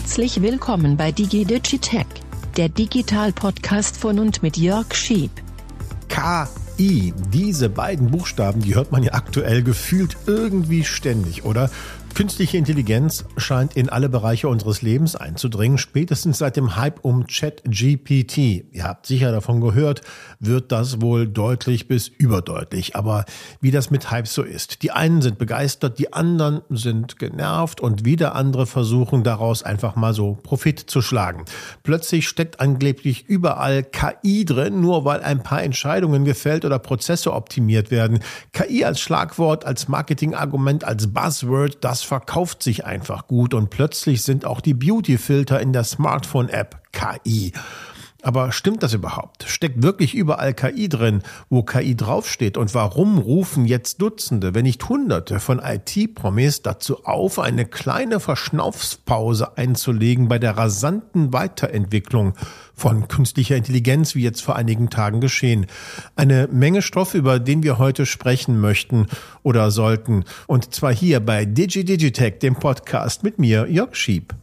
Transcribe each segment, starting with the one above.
Herzlich willkommen bei DigiDigitech, der Digital-Podcast von und mit Jörg Schieb. KI, diese beiden Buchstaben, die hört man ja aktuell gefühlt irgendwie ständig, oder? Künstliche Intelligenz scheint in alle Bereiche unseres Lebens einzudringen, spätestens seit dem Hype um ChatGPT. Ihr habt sicher davon gehört, wird das wohl deutlich bis überdeutlich. Aber wie das mit Hype so ist. Die einen sind begeistert, die anderen sind genervt und wieder andere versuchen daraus einfach mal so Profit zu schlagen. Plötzlich steckt angeblich überall KI drin, nur weil ein paar Entscheidungen gefällt oder Prozesse optimiert werden. KI als Schlagwort, als Marketingargument, als Buzzword, das das verkauft sich einfach gut und plötzlich sind auch die Beauty-Filter in der Smartphone-App KI. Aber stimmt das überhaupt? Steckt wirklich überall KI drin, wo KI draufsteht? Und warum rufen jetzt Dutzende, wenn nicht Hunderte von IT-Promis dazu auf, eine kleine Verschnaufspause einzulegen bei der rasanten Weiterentwicklung von künstlicher Intelligenz, wie jetzt vor einigen Tagen geschehen? Eine Menge Stoff, über den wir heute sprechen möchten oder sollten. Und zwar hier bei DigiDigitech, dem Podcast mit mir, Jörg Schieb.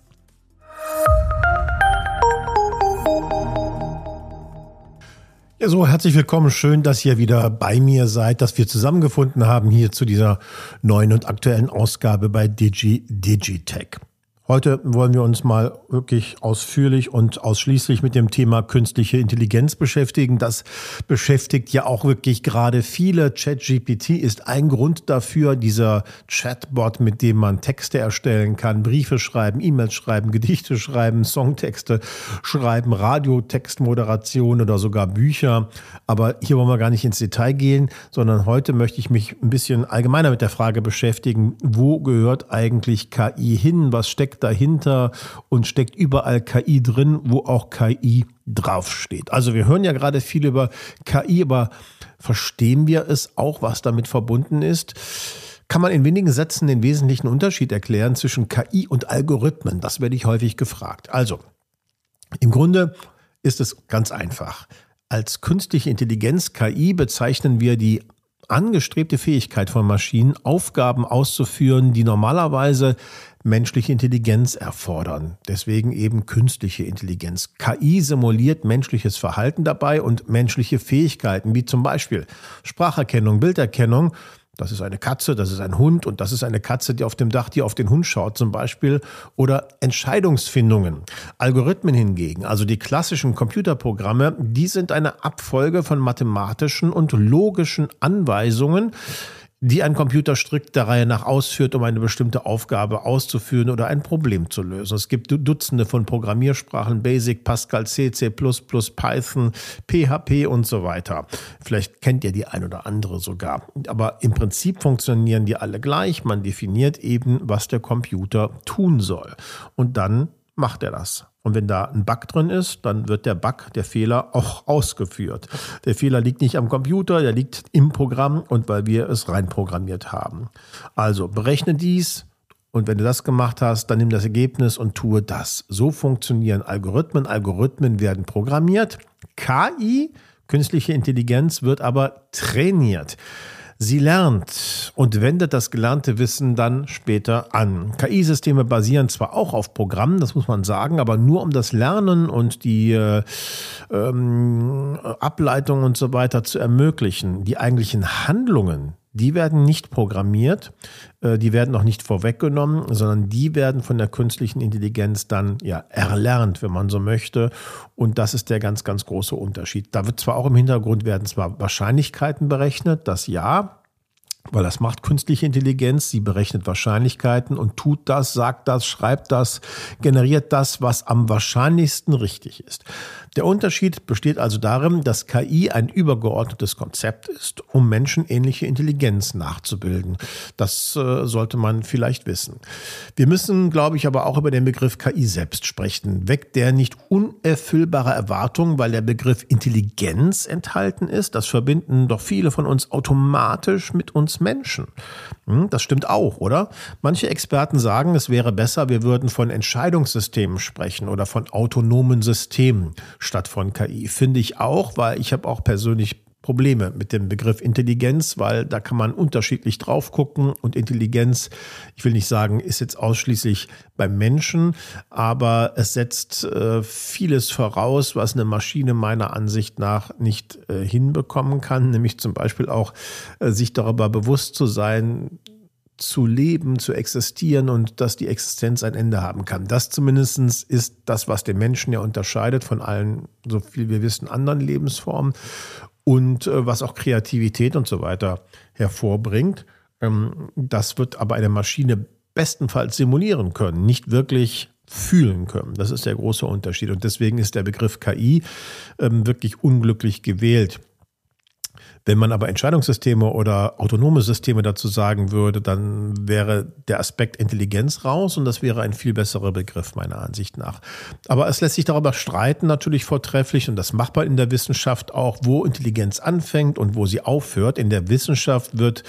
Ja, so herzlich willkommen. Schön, dass ihr wieder bei mir seid, dass wir zusammengefunden haben hier zu dieser neuen und aktuellen Ausgabe bei Digi Digitech. Heute wollen wir uns mal wirklich ausführlich und ausschließlich mit dem Thema künstliche Intelligenz beschäftigen. Das beschäftigt ja auch wirklich gerade viele. ChatGPT ist ein Grund dafür, dieser Chatbot, mit dem man Texte erstellen kann, Briefe schreiben, E-Mails schreiben, Gedichte schreiben, Songtexte schreiben, Radiotextmoderation oder sogar Bücher. Aber hier wollen wir gar nicht ins Detail gehen, sondern heute möchte ich mich ein bisschen allgemeiner mit der Frage beschäftigen, wo gehört eigentlich KI hin? Was steckt steckt dahinter und steckt überall KI drin, wo auch KI draufsteht. Also wir hören ja gerade viel über KI, aber verstehen wir es auch, was damit verbunden ist? Kann man in wenigen Sätzen den wesentlichen Unterschied erklären zwischen KI und Algorithmen? Das werde ich häufig gefragt. Also, im Grunde ist es ganz einfach. Als künstliche Intelligenz KI bezeichnen wir die angestrebte Fähigkeit von Maschinen, Aufgaben auszuführen, die normalerweise menschliche Intelligenz erfordern. Deswegen eben künstliche Intelligenz. KI simuliert menschliches Verhalten dabei und menschliche Fähigkeiten, wie zum Beispiel Spracherkennung, Bilderkennung das ist eine Katze, das ist ein Hund und das ist eine Katze, die auf dem Dach, die auf den Hund schaut zum Beispiel. Oder Entscheidungsfindungen. Algorithmen hingegen, also die klassischen Computerprogramme, die sind eine Abfolge von mathematischen und logischen Anweisungen, die ein Computer strikt der Reihe nach ausführt, um eine bestimmte Aufgabe auszuführen oder ein Problem zu lösen. Es gibt Dutzende von Programmiersprachen, Basic, Pascal, C, C++, Python, PHP und so weiter. Vielleicht kennt ihr die ein oder andere sogar. Aber im Prinzip funktionieren die alle gleich. Man definiert eben, was der Computer tun soll. Und dann macht er das. Und wenn da ein Bug drin ist, dann wird der Bug, der Fehler auch ausgeführt. Der Fehler liegt nicht am Computer, der liegt im Programm und weil wir es reinprogrammiert haben. Also berechne dies und wenn du das gemacht hast, dann nimm das Ergebnis und tue das. So funktionieren Algorithmen. Algorithmen werden programmiert. KI, künstliche Intelligenz, wird aber trainiert. Sie lernt und wendet das gelernte Wissen dann später an. KI-Systeme basieren zwar auch auf Programmen, das muss man sagen, aber nur um das Lernen und die äh, ähm, Ableitung und so weiter zu ermöglichen. Die eigentlichen Handlungen, die werden nicht programmiert, äh, die werden auch nicht vorweggenommen, sondern die werden von der künstlichen Intelligenz dann ja erlernt, wenn man so möchte. Und das ist der ganz, ganz große Unterschied. Da wird zwar auch im Hintergrund werden zwar Wahrscheinlichkeiten berechnet, dass ja, weil das macht künstliche Intelligenz. Sie berechnet Wahrscheinlichkeiten und tut das, sagt das, schreibt das, generiert das, was am wahrscheinlichsten richtig ist. Der Unterschied besteht also darin, dass KI ein übergeordnetes Konzept ist, um menschenähnliche Intelligenz nachzubilden. Das äh, sollte man vielleicht wissen. Wir müssen, glaube ich, aber auch über den Begriff KI selbst sprechen. Weckt der nicht unerfüllbare Erwartungen, weil der Begriff Intelligenz enthalten ist? Das verbinden doch viele von uns automatisch mit uns Menschen. Hm, das stimmt auch, oder? Manche Experten sagen, es wäre besser, wir würden von Entscheidungssystemen sprechen oder von autonomen Systemen statt von KI. Finde ich auch, weil ich habe auch persönlich Probleme mit dem Begriff Intelligenz, weil da kann man unterschiedlich drauf gucken und Intelligenz, ich will nicht sagen, ist jetzt ausschließlich beim Menschen, aber es setzt äh, vieles voraus, was eine Maschine meiner Ansicht nach nicht äh, hinbekommen kann, nämlich zum Beispiel auch äh, sich darüber bewusst zu sein, zu leben, zu existieren und dass die Existenz ein Ende haben kann. Das zumindest ist das, was den Menschen ja unterscheidet von allen, so viel wir wissen, anderen Lebensformen und äh, was auch Kreativität und so weiter hervorbringt. Ähm, das wird aber eine Maschine bestenfalls simulieren können, nicht wirklich fühlen können. Das ist der große Unterschied. Und deswegen ist der Begriff KI ähm, wirklich unglücklich gewählt. Wenn man aber Entscheidungssysteme oder autonome Systeme dazu sagen würde, dann wäre der Aspekt Intelligenz raus und das wäre ein viel besserer Begriff meiner Ansicht nach. Aber es lässt sich darüber streiten, natürlich vortrefflich, und das macht man in der Wissenschaft auch, wo Intelligenz anfängt und wo sie aufhört. In der Wissenschaft wird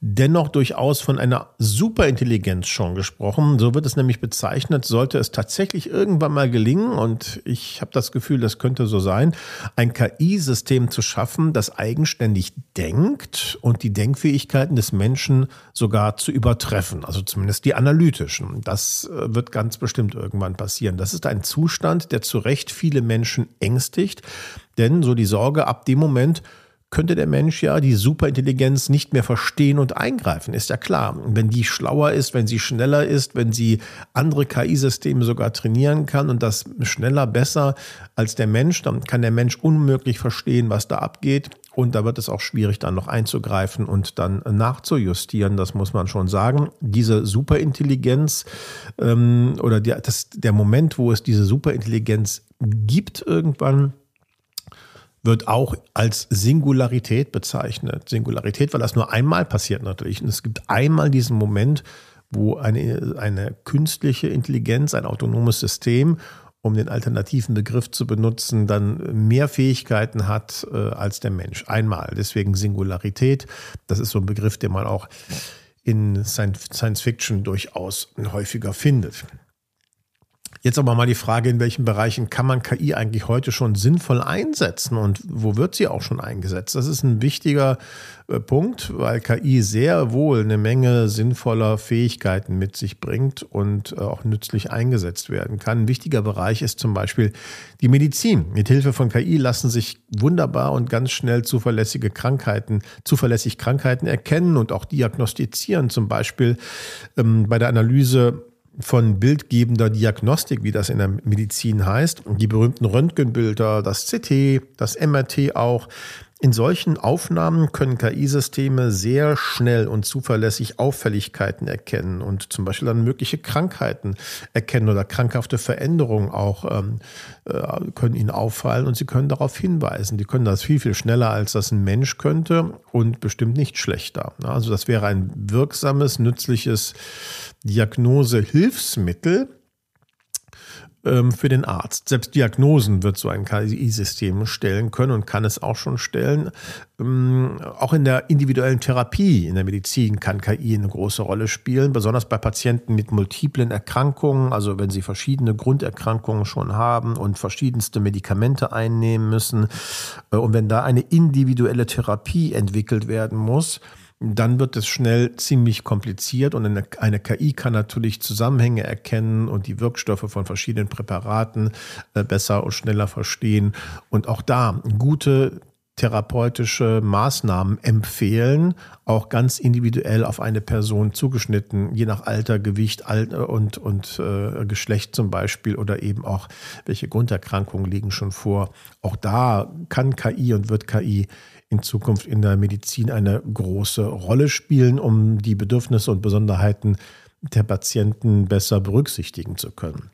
dennoch durchaus von einer Superintelligenz schon gesprochen. So wird es nämlich bezeichnet, sollte es tatsächlich irgendwann mal gelingen, und ich habe das Gefühl, das könnte so sein, ein KI-System zu schaffen, das eigenständig selbstständig denkt und die Denkfähigkeiten des Menschen sogar zu übertreffen, also zumindest die analytischen. Das äh, wird ganz bestimmt irgendwann passieren. Das ist ein Zustand, der zu Recht viele Menschen ängstigt, denn so die Sorge ab dem Moment, könnte der Mensch ja die Superintelligenz nicht mehr verstehen und eingreifen, ist ja klar. Wenn die schlauer ist, wenn sie schneller ist, wenn sie andere KI-Systeme sogar trainieren kann und das schneller, besser als der Mensch, dann kann der Mensch unmöglich verstehen, was da abgeht. Und da wird es auch schwierig, dann noch einzugreifen und dann nachzujustieren. Das muss man schon sagen. Diese Superintelligenz ähm, oder der, das, der Moment, wo es diese Superintelligenz gibt irgendwann, wird auch als Singularität bezeichnet. Singularität, weil das nur einmal passiert natürlich. Und es gibt einmal diesen Moment, wo eine, eine künstliche Intelligenz, ein autonomes System, um den alternativen Begriff zu benutzen, dann mehr Fähigkeiten hat äh, als der Mensch. Einmal. Deswegen Singularität. Das ist so ein Begriff, den man auch in Science Fiction durchaus häufiger findet. Jetzt aber mal die Frage, in welchen Bereichen kann man KI eigentlich heute schon sinnvoll einsetzen und wo wird sie auch schon eingesetzt? Das ist ein wichtiger äh, Punkt, weil KI sehr wohl eine Menge sinnvoller Fähigkeiten mit sich bringt und äh, auch nützlich eingesetzt werden kann. Ein wichtiger Bereich ist zum Beispiel die Medizin. Mit Hilfe von KI lassen sich wunderbar und ganz schnell zuverlässige Krankheiten, zuverlässig Krankheiten erkennen und auch diagnostizieren. Zum Beispiel ähm, bei der Analyse von bildgebender Diagnostik, wie das in der Medizin heißt, die berühmten Röntgenbilder, das CT, das MRT auch. In solchen Aufnahmen können KI-Systeme sehr schnell und zuverlässig Auffälligkeiten erkennen und zum Beispiel dann mögliche Krankheiten erkennen oder krankhafte Veränderungen auch ähm, äh, können ihnen auffallen und sie können darauf hinweisen. Die können das viel, viel schneller, als das ein Mensch könnte und bestimmt nicht schlechter. Also das wäre ein wirksames, nützliches Diagnosehilfsmittel ähm, für den Arzt. Selbst Diagnosen wird so ein KI-System stellen können und kann es auch schon stellen. Ähm, auch in der individuellen Therapie, in der Medizin kann KI eine große Rolle spielen, besonders bei Patienten mit multiplen Erkrankungen, also wenn sie verschiedene Grunderkrankungen schon haben und verschiedenste Medikamente einnehmen müssen. Äh, und wenn da eine individuelle Therapie entwickelt werden muss, dann wird es schnell ziemlich kompliziert und eine, eine, KI kann natürlich Zusammenhänge erkennen und die Wirkstoffe von verschiedenen Präparaten äh, besser und schneller verstehen und auch da gute therapeutische Maßnahmen empfehlen, auch ganz individuell auf eine Person zugeschnitten, je nach Alter, Gewicht und, und äh, Geschlecht zum Beispiel oder eben auch welche Grunderkrankungen liegen schon vor. Auch da kann KI und wird KI in Zukunft in der Medizin eine große Rolle spielen, um die Bedürfnisse und Besonderheiten der Patienten besser berücksichtigen zu können.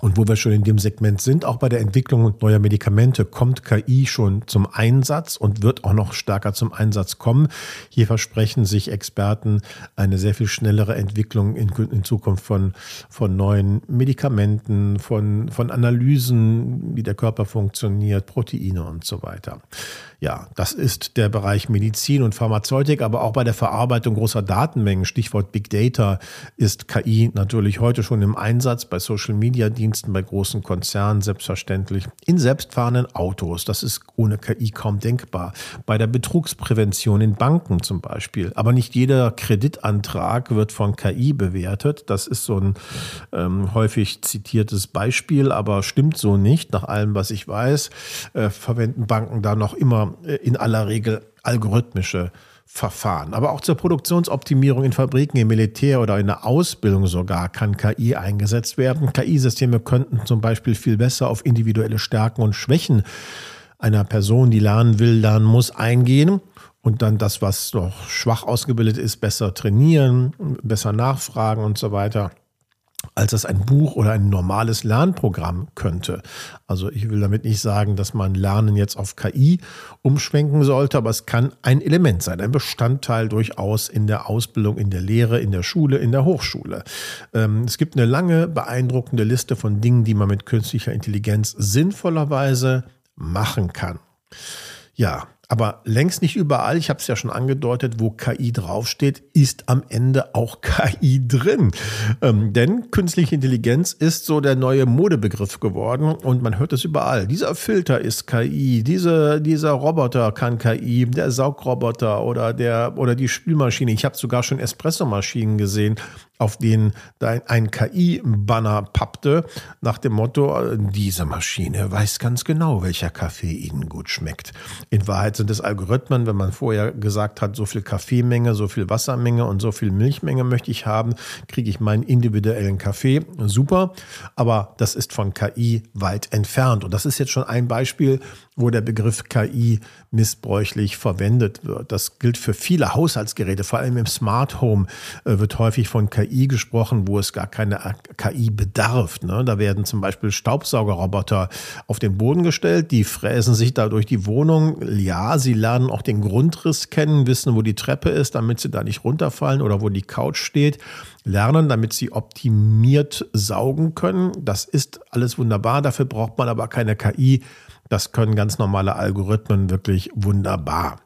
Und wo wir schon in dem Segment sind, auch bei der Entwicklung neuer Medikamente kommt KI schon zum Einsatz und wird auch noch stärker zum Einsatz kommen. Hier versprechen sich Experten eine sehr viel schnellere Entwicklung in, in Zukunft von, von neuen Medikamenten, von, von Analysen, wie der Körper funktioniert, Proteine und so weiter. Ja, das ist der Bereich Medizin und Pharmazeutik, aber auch bei der Verarbeitung großer Datenmengen, Stichwort Big Data, ist KI natürlich heute schon im Einsatz bei Social Media Diensten Lieferdiensten, bei großen Konzernen selbstverständlich, in selbstfahrenden Autos, das ist ohne KI kaum denkbar, bei der Betrugsprävention in Banken zum Beispiel. Aber nicht jeder Kreditantrag wird von KI bewertet. Das ist so ein ähm, häufig zitiertes Beispiel, aber stimmt so nicht. Nach allem, was ich weiß, äh, verwenden Banken da noch immer äh, in aller Regel algorithmische Verfahren. Aber auch zur Produktionsoptimierung in Fabriken, im Militär oder in der Ausbildung sogar kann KI eingesetzt werden. KI-Systeme könnten zum Beispiel viel besser auf individuelle Stärken und Schwächen einer Person, die lernen will, lernen muss, eingehen und dann das, was noch schwach ausgebildet ist, besser trainieren, besser nachfragen und so weiter als es ein Buch oder ein normales Lernprogramm könnte. Also ich will damit nicht sagen, dass man Lernen jetzt auf KI umschwenken sollte, aber es kann ein Element sein, ein Bestandteil durchaus in der Ausbildung, in der Lehre, in der Schule, in der Hochschule. Ähm, es gibt eine lange, beeindruckende Liste von Dingen, die man mit künstlicher Intelligenz sinnvollerweise machen kann. Ja, aber längst nicht überall, ich habe es ja schon angedeutet, wo KI draufsteht, ist am Ende auch KI drin. Ähm, denn künstliche Intelligenz ist so der neue Modebegriff geworden und man hört es überall. Dieser Filter ist KI, diese, dieser Roboter kann KI, der Saugroboter oder, der, oder die Spülmaschine. Ich habe sogar schon Espressomaschinen gesehen, auf denen ein KI-Banner pappte, nach dem Motto, diese Maschine weiß ganz genau, welcher Kaffee Ihnen gut schmeckt. In Wahrheit sind es Algorithmen, wenn man vorher gesagt hat, so viel Kaffeemenge, so viel Wassermenge und so viel Milchmenge möchte ich haben, kriege ich meinen individuellen Kaffee. Super, aber das ist von KI weit entfernt. Und das ist jetzt schon ein Beispiel, wo der Begriff KI missbräuchlich verwendet wird. Das gilt für viele Haushaltsgeräte, vor allem im Smart Home äh, wird häufig von KI gesprochen, wo es gar keine KI bedarf. Ne? Da werden zum Beispiel Staubsaugerroboter auf den Boden gestellt, die fräsen sich da durch die Wohnung. Ja, sie lernen auch den Grundriss kennen, wissen, wo die Treppe ist, damit sie da nicht runterfallen oder wo die Couch steht lernen, damit sie optimiert saugen können. Das ist alles wunderbar. Dafür braucht man aber keine KI. Das können ganz normale Algorithmen wirklich wunderbar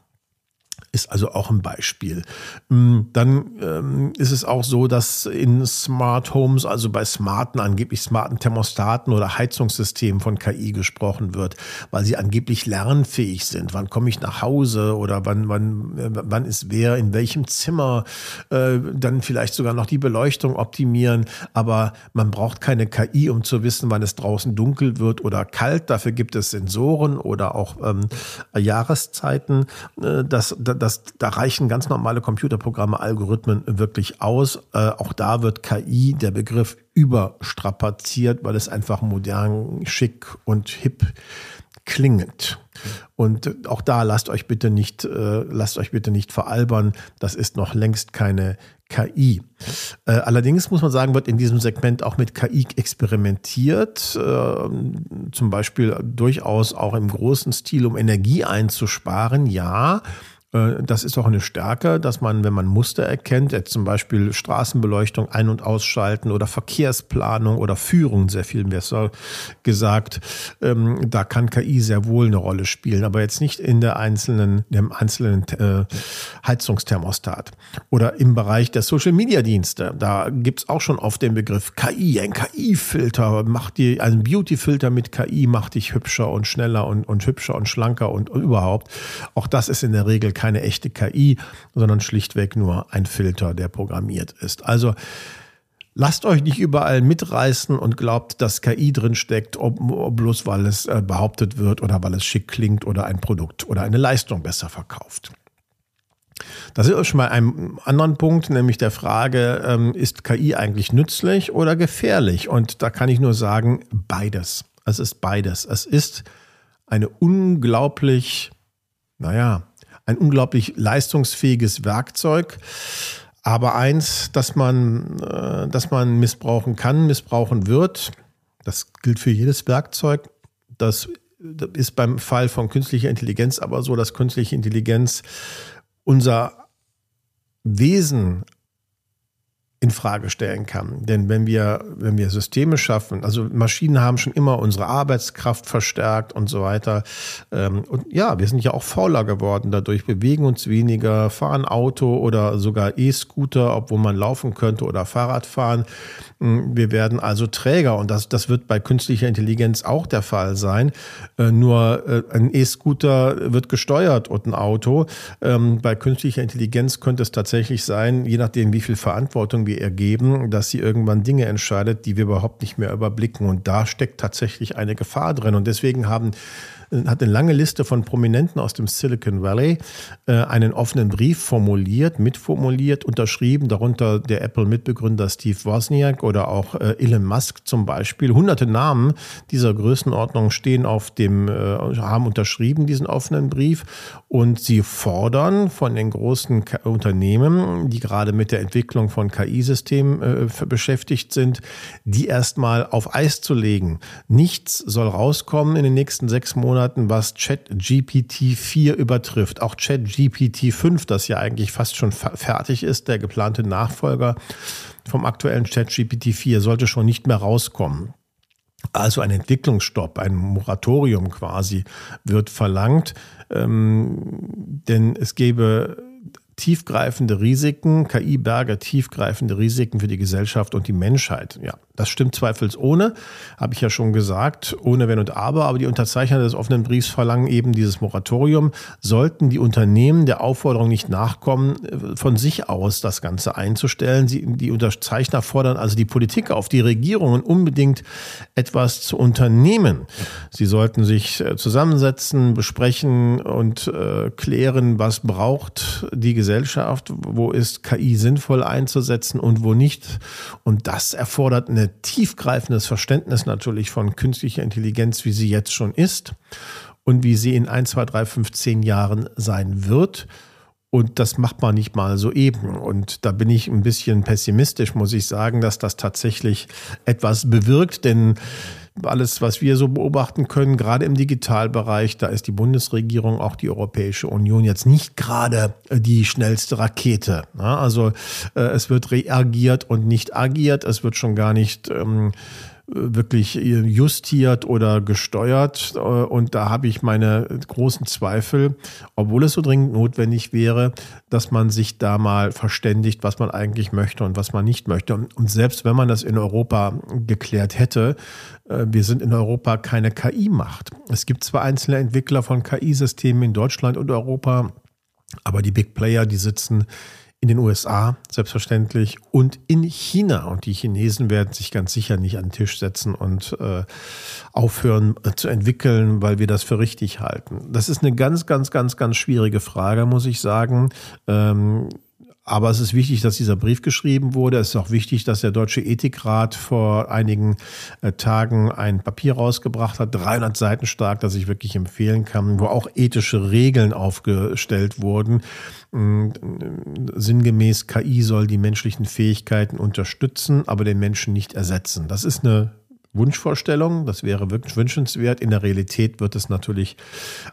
ist also auch ein Beispiel. Mm, dann ähm, ist es auch so, dass in Smart Homes, also bei smarten, angeblich smarten Thermostaten oder Heizungssystemen von KI gesprochen wird, weil sie angeblich lernfähig sind. Wann komme ich nach Hause oder wann, wann, äh, wann ist wer in welchem Zimmer? Äh, dann vielleicht sogar noch die Beleuchtung optimieren. Aber man braucht keine KI, um zu wissen, wann es draußen dunkel wird oder kalt. Dafür gibt es Sensoren oder auch ähm, Jahreszeiten. Äh, das, das das, da reichen ganz normale Computerprogramme, Algorithmen wirklich aus. Äh, auch da wird KI, der Begriff, überstrapaziert, weil es einfach modern, schick und hip klingt. Und auch da lasst euch bitte nicht, äh, lasst euch bitte nicht veralbern. Das ist noch längst keine KI. Äh, allerdings muss man sagen, wird in diesem Segment auch mit KI experimentiert, äh, zum Beispiel durchaus auch im großen Stil, um Energie einzusparen. Ja, das ist auch eine Stärke, dass man, wenn man Muster erkennt, jetzt zum Beispiel Straßenbeleuchtung ein- und ausschalten oder Verkehrsplanung oder Führung, sehr viel besser gesagt, ähm, da kann KI sehr wohl eine Rolle spielen, aber jetzt nicht in der einzelnen, dem einzelnen äh, Heizungsthermostat. Oder im Bereich der Social-Media-Dienste, da gibt's auch schon oft den Begriff KI, ein KI-Filter, macht die, ein Beauty-Filter mit KI macht dich hübscher und schneller und, und hübscher und schlanker und, und überhaupt. Auch das ist in der Regel keine echte KI, sondern schlichtweg nur ein Filter, der programmiert ist. Also Lasst euch nicht überall mitreißen und glaubt, dass KI drin steckt, ob, ob bloß weil es äh, behauptet wird oder weil es schick klingt oder ein Produkt oder eine Leistung besser verkauft. Das ist schon mal ein anderen Punkt, nämlich der Frage, ähm, ist KI eigentlich nützlich oder gefährlich? Und da kann ich nur sagen, beides. Es ist beides. Es ist eine unglaublich, naja, ein unglaublich leistungsfähiges Werkzeug. Aber eins, das man, äh, man missbrauchen kann, missbrauchen wird, das gilt für jedes Werkzeug. Das ist beim Fall von künstlicher Intelligenz aber so, dass künstliche Intelligenz unser Wesen in Frage stellen kann. Denn wenn wir, wenn wir Systeme schaffen, also Maschinen haben schon immer unsere Arbeitskraft verstärkt und so weiter. Ähm, und ja, wir sind ja auch fauler geworden dadurch, bewegen uns weniger, fahren Auto oder sogar E-Scooter, obwohl man laufen könnte oder Fahrrad fahren. Mm, wir werden also träger und das, das wird bei künstlicher Intelligenz auch der Fall sein. Äh, nur äh, ein E-Scooter wird gesteuert und ein Auto. Ähm, bei künstlicher Intelligenz könnte es tatsächlich sein, je nachdem, wie viel Verantwortung wir wir ergeben, dass sie irgendwann Dinge entscheidet, die wir überhaupt nicht mehr überblicken. Und da steckt tatsächlich eine Gefahr drin. Und deswegen haben hat eine lange Liste von Prominenten aus dem Silicon Valley äh, einen offenen Brief formuliert, mitformuliert, unterschrieben, darunter der Apple-Mitbegründer Steve Wozniak oder auch äh, Elon Musk zum Beispiel. Hunderte Namen dieser Größenordnung stehen auf dem, äh, haben unterschrieben diesen offenen Brief und sie fordern von den großen K Unternehmen, die gerade mit der Entwicklung von KI-Systemen äh, beschäftigt sind, die erstmal auf Eis zu legen. Nichts soll rauskommen in den nächsten sechs Monaten Monaten, was ChatGPT 4 übertrifft. Auch ChatGPT 5, das ja eigentlich fast schon fertig ist, der geplante Nachfolger vom aktuellen ChatGPT 4, sollte schon nicht mehr rauskommen. Also ein Entwicklungsstopp, ein Moratorium quasi wird verlangt, ähm, denn es gäbe tiefgreifende Risiken, KI berge tiefgreifende Risiken für die Gesellschaft und die Menschheit. Ja, das stimmt zweifelsohne, habe ich ja schon gesagt, ohne Wenn und Aber. Aber die Unterzeichner des offenen Briefs verlangen eben dieses Moratorium. Sollten die Unternehmen der Aufforderung nicht nachkommen, von sich aus das Ganze einzustellen. Sie, die Unterzeichner fordern also die Politik auf, die Regierungen unbedingt etwas zu unternehmen. Sie sollten sich äh, zusammensetzen, besprechen und äh, klären, was braucht die Gesellschaft, wo ist KI sinnvoll einzusetzen und wo nicht. Und das erfordert eine tiefgreifendes Verständnis natürlich von künstlicher Intelligenz, wie sie jetzt schon ist und wie sie in 1, 2, 3, 5, 10 Jahren sein wird. Und das macht man nicht mal so eben. Und da bin ich ein bisschen pessimistisch, muss ich sagen, dass das tatsächlich etwas bewirkt, denn alles, was wir so beobachten können, gerade im Digitalbereich, da ist die Bundesregierung, auch die Europäische Union jetzt nicht gerade die schnellste Rakete. Also äh, es wird reagiert und nicht agiert. Es wird schon gar nicht ähm, wirklich justiert oder gesteuert. Und da habe ich meine großen Zweifel, obwohl es so dringend notwendig wäre, dass man sich da mal verständigt, was man eigentlich möchte und was man nicht möchte. Und selbst wenn man das in Europa geklärt hätte, äh, wir sind in Europa keine KI-Macht. Es gibt zwar einzelne Entwickler von KI-Systemen in Deutschland und Europa, aber die Big Player, die sitzen in den USA selbstverständlich und in China. Und die Chinesen werden sich ganz sicher nicht an den Tisch setzen und äh, aufhören äh, zu entwickeln, weil wir das für richtig halten. Das ist eine ganz, ganz, ganz, ganz schwierige Frage, muss ich sagen. Ähm, aber es ist wichtig, dass dieser Brief geschrieben wurde. Es ist auch wichtig, dass der Deutsche Ethikrat vor einigen äh, Tagen ein Papier rausgebracht hat, 300 Seiten stark, das ich wirklich empfehlen kann, wo auch ethische Regeln aufgestellt wurden. Mm, sinngemäß, KI soll die menschlichen Fähigkeiten unterstützen, aber den Menschen nicht ersetzen. Das ist eine Wunschvorstellung. Das wäre wirklich wünschenswert. In der Realität wird es natürlich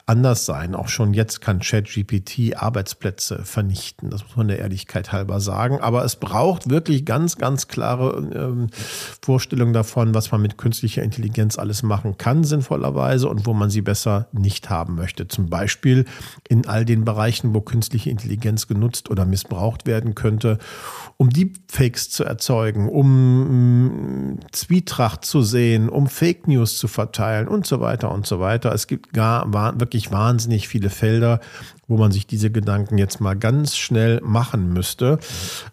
anders sein. Auch schon jetzt kann ChatGPT Arbeitsplätze vernichten. Das muss man der Ehrlichkeit halber sagen. Aber es braucht wirklich ganz, ganz klare ähm, Vorstellungen davon, was man mit künstlicher Intelligenz alles machen kann, sinnvollerweise, und wo man sie besser nicht haben möchte. Zum Beispiel in all den Bereichen, wo künstliche Intelligenz genutzt oder missbraucht werden könnte, um Deepfakes zu erzeugen, um mm, Zwietracht zu sehen, um Fake News zu verteilen und so weiter und so weiter. Es gibt gar wirklich wahnsinnig viele Felder, wo man sich diese Gedanken jetzt mal ganz schnell machen müsste.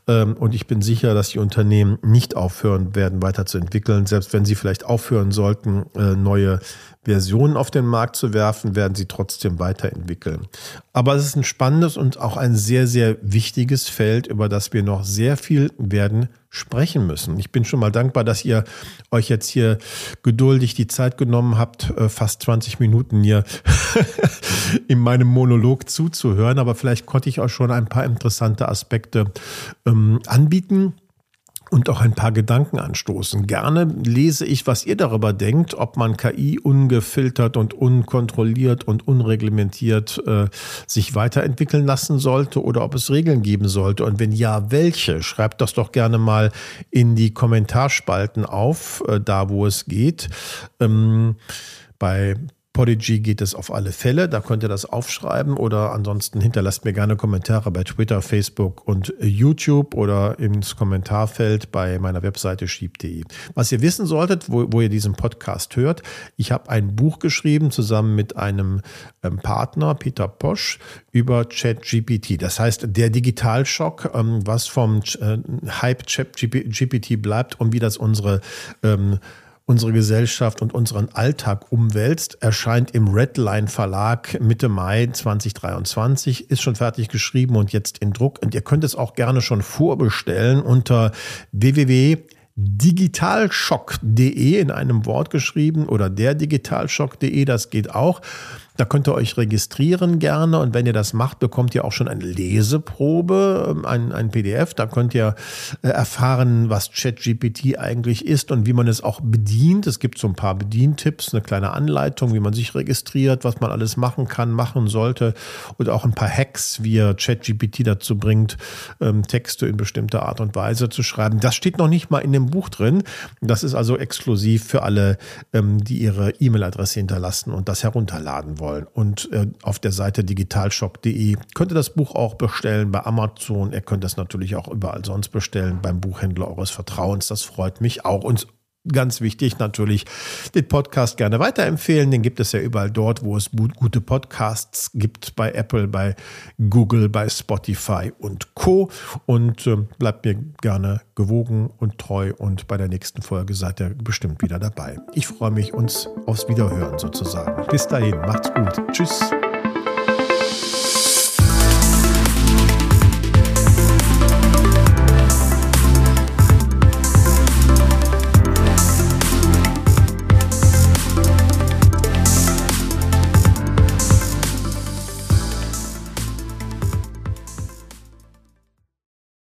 Ähm, und ich bin sicher, dass die Unternehmen nicht aufhören werden, weiterzuentwickeln. Selbst wenn sie vielleicht aufhören sollten, äh, neue Versionen auf den Markt zu werfen, werden sie trotzdem weiterentwickeln. Aber es ist ein spannendes und auch ein sehr, sehr wichtiges Feld, über das wir noch sehr viel werden sprechen müssen. Ich bin schon mal dankbar, dass ihr euch jetzt hier geduldig die Zeit genommen habt, äh, fast 20 Minuten hier in meinem Monolog zuzuhören. Aber vielleicht konnte ich euch schon ein paar interessante Aspekte ähm, anbieten. Und auch ein paar Gedanken anstoßen. Gerne lese ich, was ihr darüber denkt, ob man KI ungefiltert und unkontrolliert und unreglementiert äh, sich weiterentwickeln lassen sollte oder ob es Regeln geben sollte. Und wenn ja, welche? Schreibt das doch gerne mal in die Kommentarspalten auf, äh, da wo es geht. Ähm, bei Podigy geht es auf alle Fälle. Da könnt ihr das aufschreiben oder ansonsten hinterlasst mir gerne Kommentare bei Twitter, Facebook und YouTube oder ins Kommentarfeld bei meiner Webseite schieb.de. Was ihr wissen solltet, wo, wo, ihr diesen Podcast hört, ich habe ein Buch geschrieben zusammen mit einem ähm, Partner, Peter Posch, über ChatGPT. Das heißt, der Digitalschock, ähm, was vom äh, Hype ChatGPT bleibt und wie das unsere ähm, unsere Gesellschaft und unseren Alltag umwälzt, erscheint im Redline Verlag Mitte Mai 2023, ist schon fertig geschrieben und jetzt in Druck. Und ihr könnt es auch gerne schon vorbestellen unter www.digitalschock.de in einem Wort geschrieben oder der Digitalschock.de, das geht auch. Da könnt ihr euch registrieren gerne und wenn ihr das macht, bekommt ihr auch schon eine Leseprobe, ähm, ein, ein PDF. Da könnt ihr äh, erfahren, was ChatGPT eigentlich ist und wie man es auch bedient. Es gibt so ein paar Bedientipps, eine kleine Anleitung, wie man sich registriert, was man alles machen kann, machen sollte und auch ein paar Hacks, wie ihr ChatGPT dazu bringt, ähm, Texte in bestimmter Art und Weise zu schreiben. Das steht noch nicht mal in dem Buch drin. Das ist also exklusiv für alle, ähm, die ihre E-Mail-Adresse hinterlassen und das herunterladen wollen wollen. Und äh, auf der Seite digitalshop.de könnt ihr das Buch auch bestellen bei Amazon. Ihr könnt das natürlich auch überall sonst bestellen beim Buchhändler eures Vertrauens. Das freut mich auch. Und ganz wichtig natürlich, den Podcast gerne weiterempfehlen. Den gibt es ja überall dort, wo es gute Podcasts gibt, bei Apple, bei Google, bei Spotify und Co. Und äh, bleibt mir gerne gewogen und treu und bei der nächsten Folge seid ihr bestimmt wieder dabei. Ich freue mich uns aufs Wiederhören sozusagen. Bis dahin, macht's gut. Tschüss.